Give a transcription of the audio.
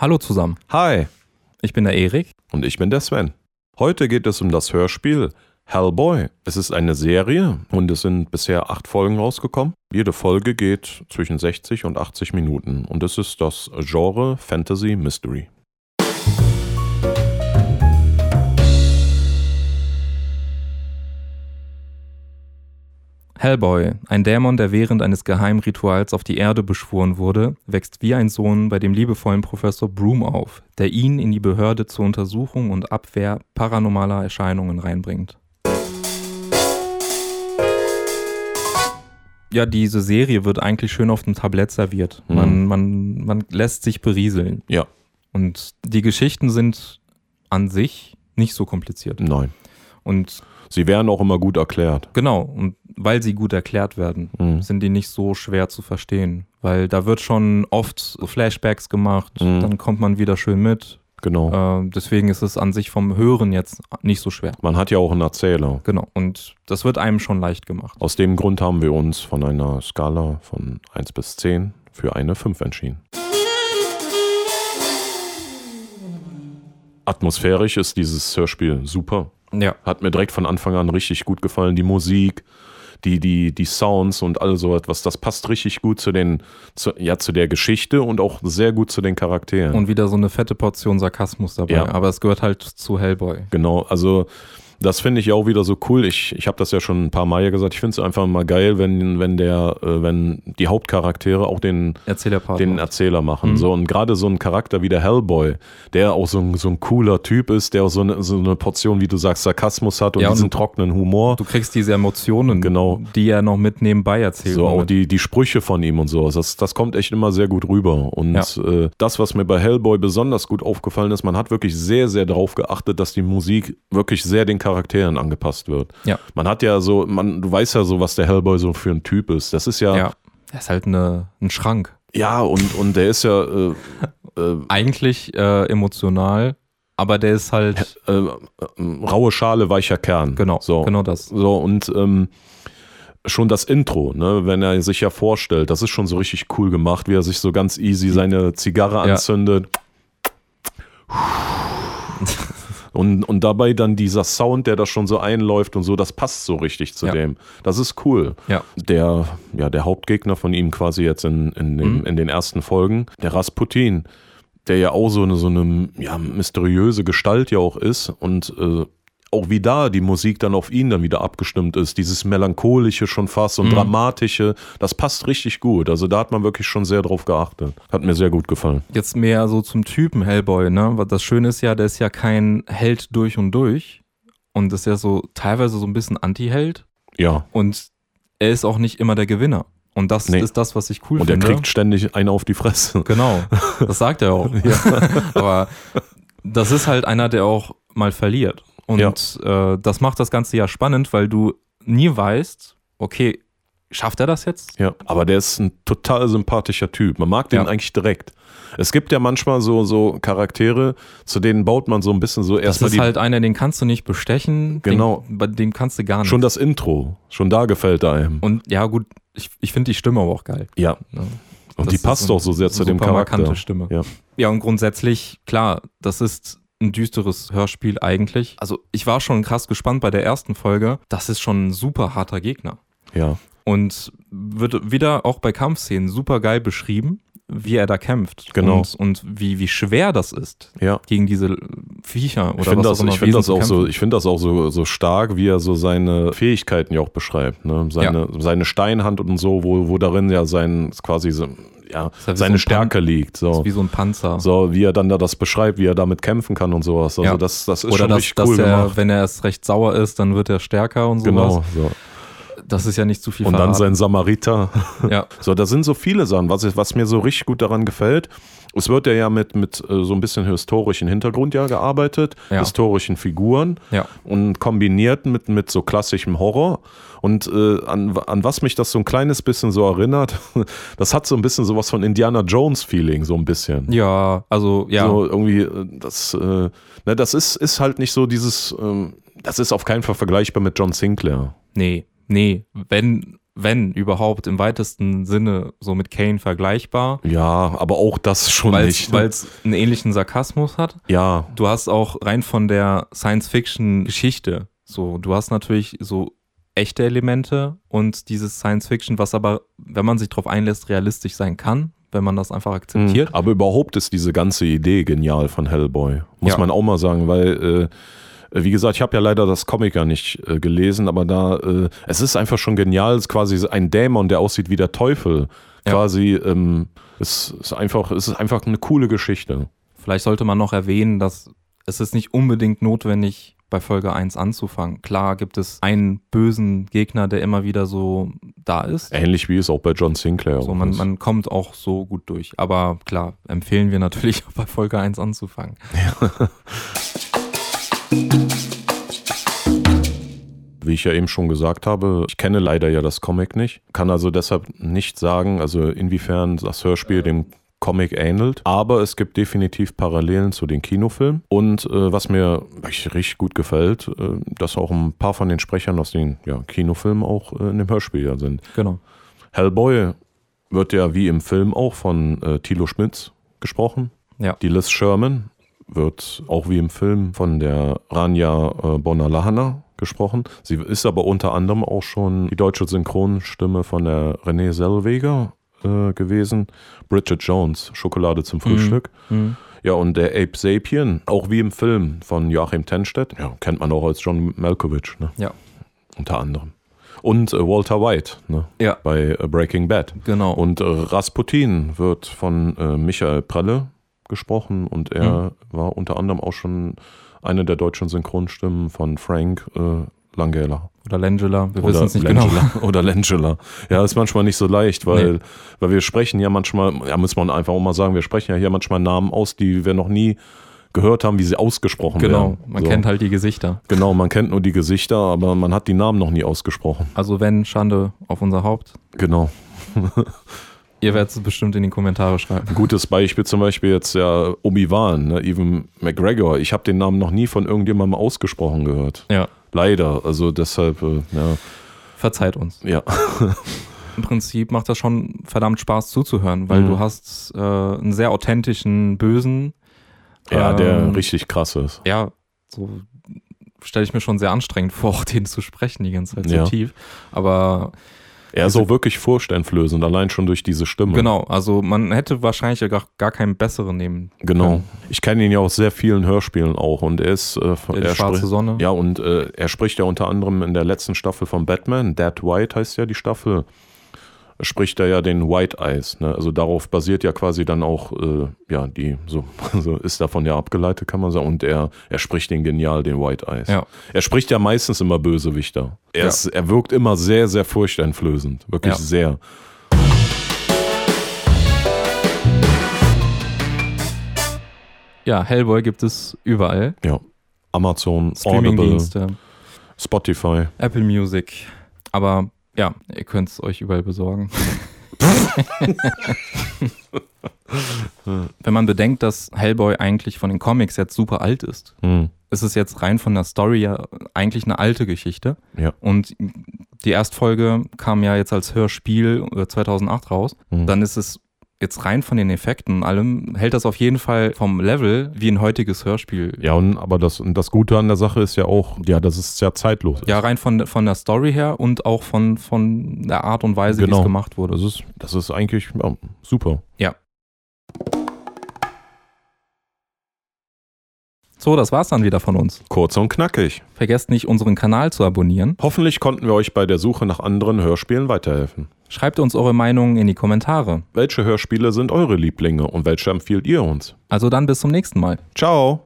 Hallo zusammen. Hi. Ich bin der Erik. Und ich bin der Sven. Heute geht es um das Hörspiel Hellboy. Es ist eine Serie und es sind bisher acht Folgen rausgekommen. Jede Folge geht zwischen 60 und 80 Minuten und es ist das Genre Fantasy Mystery. Hellboy, ein Dämon, der während eines Geheimrituals auf die Erde beschworen wurde, wächst wie ein Sohn bei dem liebevollen Professor Broom auf, der ihn in die Behörde zur Untersuchung und Abwehr paranormaler Erscheinungen reinbringt. Ja, diese Serie wird eigentlich schön auf dem Tablett serviert. Mhm. Man, man, man lässt sich berieseln. Ja, Und die Geschichten sind an sich nicht so kompliziert. nein. Und Sie werden auch immer gut erklärt. Genau, und weil sie gut erklärt werden, Mhm. sind die nicht so schwer zu verstehen. Weil da wird schon oft Flashbacks gemacht, Mhm. dann kommt man wieder schön mit. Genau. Äh, deswegen ist es an sich vom Hören jetzt nicht so schwer. Man hat ja auch einen Erzähler. Genau, und das wird einem schon leicht gemacht. Aus dem Grund haben wir uns von einer Skala von 1 bis 10 für eine 5 entschieden. Atmosphärisch ist dieses Hörspiel super. Ja, Hat mir direkt von Anfang an richtig gut gefallen. Die Musik, die, die, die Sounds und all so etwas, das passt richtig gut zu den, zu, ja, zu der Geschichte und auch sehr gut zu den Charakteren. und wieder so eine fette Portion Sarkasmus dabei. Ja. Aber es gehört halt zu Hellboy. Genau, also das finde ich auch wieder so cool. Ich, ich habe das ja schon ein paar Mal ja gesagt. Ich finde es einfach mal geil, wenn, wenn der, äh, wenn die Hauptcharaktere auch den, Erzähl der Part. den Erzähler machen. Mhm. So, und gerade so ein Charakter wie der Hellboy, der auch so ein, so ein cooler Typ ist, der auch so eine, so eine Portion, wie du sagst, Sarkasmus hat und Ja, und diesen trockenen Humor. Du kriegst diese Emotionen, Genau. die er noch mit nebenbei erzählt. So, auch die, die Sprüche von ihm und so. Das, das kommt echt immer sehr gut rüber. Und Ja. äh, das, was mir bei Hellboy besonders gut aufgefallen ist, man hat wirklich sehr, sehr darauf geachtet, dass die Musik wirklich sehr den Charakteren angepasst wird. Ja. Man hat ja so, man, du weißt ja so, was der Hellboy so für ein Typ ist. Das ist ja, ja, ja, er ist halt eine, ein Schrank. und, und der ist ja äh, äh, Eigentlich äh, emotional, aber der ist halt. äh, äh, raue Schale, weicher Kern. Genau, so. genau das. So, und ähm, schon das Intro, ne, wenn er sich ja vorstellt, das ist schon so richtig cool gemacht, wie er sich so ganz easy seine Zigarre Ja. Und, und dabei dann dieser Sound, der da schon so einläuft und so, das passt so richtig zu Ja. dem. Das ist cool. Ja. Der, ja, der Hauptgegner von ihm quasi jetzt in, in, dem, Mhm. in den ersten Folgen, der Rasputin, der ja auch so eine, so eine ja, mysteriöse Gestalt ja auch ist und äh, auch wie da die Musik dann auf ihn dann wieder abgestimmt ist, dieses melancholische schon fast und Mhm. dramatische, das passt richtig gut. Also da hat man wirklich schon sehr drauf geachtet. Hat mir sehr gut gefallen. Jetzt mehr so zum Typen Hellboy, ne? Das Schöne ist ja, der ist ja kein Held durch und durch. Und ist ja so teilweise so ein bisschen Anti-Held. Ja. Und er ist auch nicht immer der Gewinner. Und das Nee. ist das, was ich cool Und er finde. kriegt ständig einen auf die Fresse. Genau, das sagt er auch. Aber das ist halt einer, der auch mal verliert. Und äh, das macht das Ganze ja spannend, weil du nie weißt, okay, schafft er das jetzt? Ja, aber der ist ein total sympathischer Typ. Man mag den Ja. eigentlich direkt. Es gibt ja manchmal so, so Charaktere, zu denen baut man so ein bisschen so Das erstmal ist die. halt einer, den kannst du nicht bestechen. Genau. Den, bei dem kannst du gar nicht. schon das Intro. Schon da gefällt er einem. Und ja, gut, ich, ich finde die Stimme aber auch geil. Ja. Ne? Und Das die ist passt so auch so sehr zu dem Charakter. markante Stimme. Ja. Ja, und grundsätzlich, klar, das ist ein düsteres Hörspiel eigentlich. Also ich war schon krass gespannt bei der ersten Folge. Das ist schon ein super harter Gegner. Ja. Und wird wieder auch bei Kampfszenen super geil beschrieben, wie er da kämpft. Genau. Und, und wie, wie schwer das ist, Ja. gegen diese Viecher oder Ich finde was das, auch immer ich find Wesen das auch so, ich find das auch so, so stark, wie er so seine Fähigkeiten ja auch beschreibt. Ne? Seine, seine Steinhand und so, wo, wo darin ja sein quasi so, ja, ja so seine ein Stärke liegt. Das So. ist wie so ein Panzer. so, wie er dann da das beschreibt, wie er damit kämpfen kann und sowas. Also Ja. das, das ist oder schon dass, richtig dass cool er, gemacht. wenn er erst recht sauer ist, dann wird er stärker und sowas. Genau. So. Das ist ja nicht zu viel Und dann verraten. sein Samariter. Ja, So, da sind so viele Sachen, was, was mir so richtig gut daran gefällt. Es wird ja, ja mit, mit äh, so ein bisschen historischen Hintergrund ja gearbeitet, Ja. historischen Figuren ja. und kombiniert mit, mit so klassischem Horror. Und äh, an, an was mich das so ein kleines bisschen so erinnert, das hat so ein bisschen sowas von Indiana Jones-Feeling, so ein bisschen. Ja, also ja. So irgendwie, äh, das, äh, ne, das ist, ist halt nicht so dieses, ähm, das ist auf keinen Fall vergleichbar mit John Sinclair. Nee, nee. Wenn wenn überhaupt im weitesten Sinne so mit Kane vergleichbar. Ja, aber auch das schon Weil's, nicht. ne? Weil es einen ähnlichen Sarkasmus hat. ja, Du hast auch rein von der Science-Fiction-Geschichte, so, du hast natürlich so echte Elemente und dieses Science-Fiction, was aber, wenn man sich darauf einlässt, realistisch sein kann, wenn man das einfach akzeptiert. Mhm. Aber überhaupt ist diese ganze Idee genial von Hellboy. Muss Ja. man auch mal sagen, weil, äh, wie gesagt, ich habe ja leider das Comic ja nicht äh, gelesen, aber da, äh, es ist einfach schon genial. Es ist quasi ein Dämon, der aussieht wie der Teufel. Ja. Quasi, ähm, es ist einfach, es ist einfach eine coole Geschichte. Vielleicht sollte man noch erwähnen, dass es ist nicht unbedingt notwendig, bei Folge 1 anzufangen. Klar gibt es einen bösen Gegner, der immer wieder so da ist. Ähnlich wie es auch bei John Sinclair So, man, ist. man kommt auch so gut durch. Aber klar, empfehlen wir natürlich auch bei Folge 1 anzufangen. Wie ich ja eben schon gesagt habe, ich kenne leider ja das Comic nicht, kann also deshalb nicht sagen, also inwiefern das Hörspiel dem Comic ähnelt, aber es gibt definitiv Parallelen zu den Kinofilmen und äh, was mir richtig gut gefällt, äh, dass auch ein paar von den Sprechern aus den ja, Kinofilmen auch äh, in dem Hörspiel ja sind. Genau. Hellboy wird ja wie im Film auch von äh, Thilo Schmitz gesprochen. Ja. Die Liz Sherman wird auch wie im Film von der Rania äh, Bonalahana gesprochen. Sie ist aber unter anderem auch schon die deutsche Synchronstimme von der Renée Zellweger äh, gewesen. Bridget Jones, Schokolade zum Frühstück. Mhm. Ja, und der Ape Sapien, auch wie im Film von Joachim Tenstedt. Ja, kennt man auch als John Malkovich, ne? Ja. unter anderem. Und äh, Walter White ne? Ja. bei äh, Breaking Bad. Genau. Und äh, Rasputin wird von äh, Michael Prelle gesprochen und er war unter anderem auch schon eine der deutschen Synchronstimmen von Frank äh, Langella. Oder Langela, wir wissen es nicht Langella. genau. Oder Langella. Ja, ist manchmal nicht so leicht, weil, Nee. weil wir sprechen ja manchmal, ja, muss man einfach auch mal sagen, wir sprechen ja hier manchmal Namen aus, die wir noch nie gehört haben, wie sie ausgesprochen Genau, werden. man So. kennt halt die Gesichter. Genau, man kennt nur die Gesichter, aber man hat die Namen noch nie ausgesprochen. Also wenn, Schande auf unser Haupt. Genau. Ihr werdet es bestimmt in die Kommentare schreiben. Ein gutes Beispiel zum Beispiel jetzt ja Obi-Wan, ne? Evan McGregor. Ich habe den Namen noch nie von irgendjemandem ausgesprochen gehört. Ja, Leider. Also deshalb, äh, ja. verzeiht uns. ja. Im Prinzip macht das schon verdammt Spaß zuzuhören, weil Mhm. du hast äh, einen sehr authentischen Bösen. Ja, der Ähm, richtig krass ist. Ja, so stelle ich mir schon sehr anstrengend vor, auch den zu sprechen die ganze Zeit so Ja. tief. Aber Er ist auch wirklich furchteinflößend, allein schon durch diese Stimme. genau, also man hätte wahrscheinlich ja gar, gar keinen besseren nehmen Genau. können. Ich kenne ihn ja aus sehr vielen Hörspielen auch und er ist äh, er schwarze Sonne. Ja, und äh, er spricht ja unter anderem in der letzten Staffel von Batman, Dead White heißt ja die Staffel, spricht er ja den White Eyes. Ne? Also darauf basiert ja quasi dann auch, äh, ja, die, so, so ist davon ja abgeleitet, kann man sagen. Und er, er spricht den genial, den White Eyes. Ja. Er spricht ja meistens immer Bösewichter. Er, Ja. ist, er wirkt immer sehr, sehr furchteinflößend. Wirklich Ja. sehr. Ja, Hellboy gibt es überall. Ja. Amazon, Audible, Streamingdienste, Spotify. Apple Music. Aber ja, ihr könnt es euch überall besorgen. Wenn man bedenkt, dass Hellboy eigentlich von den Comics jetzt super alt ist, Hm. ist es jetzt rein von der Story ja eigentlich eine alte Geschichte. Ja. Und die Erstfolge kam ja jetzt als Hörspiel äh, 2008 raus. Hm. Dann ist es jetzt rein von den Effekten und allem, hält das auf jeden Fall vom Level wie ein heutiges Hörspiel. Ja, und, aber das, und das Gute an der Sache ist ja auch, ja, dass es ja zeitlos ist. Ja, rein von, von der Story her und auch von, von der Art und Weise, wie Genau. es gemacht wurde. Das ist, das ist eigentlich ja, super. So, das war's dann wieder von uns. Kurz und knackig. Vergesst nicht, unseren Kanal zu abonnieren. Hoffentlich konnten wir euch bei der Suche nach anderen Hörspielen weiterhelfen. Schreibt uns eure Meinungen in die Kommentare. Welche Hörspiele sind eure Lieblinge und welche empfiehlt ihr uns? Also dann bis zum nächsten Mal. Ciao!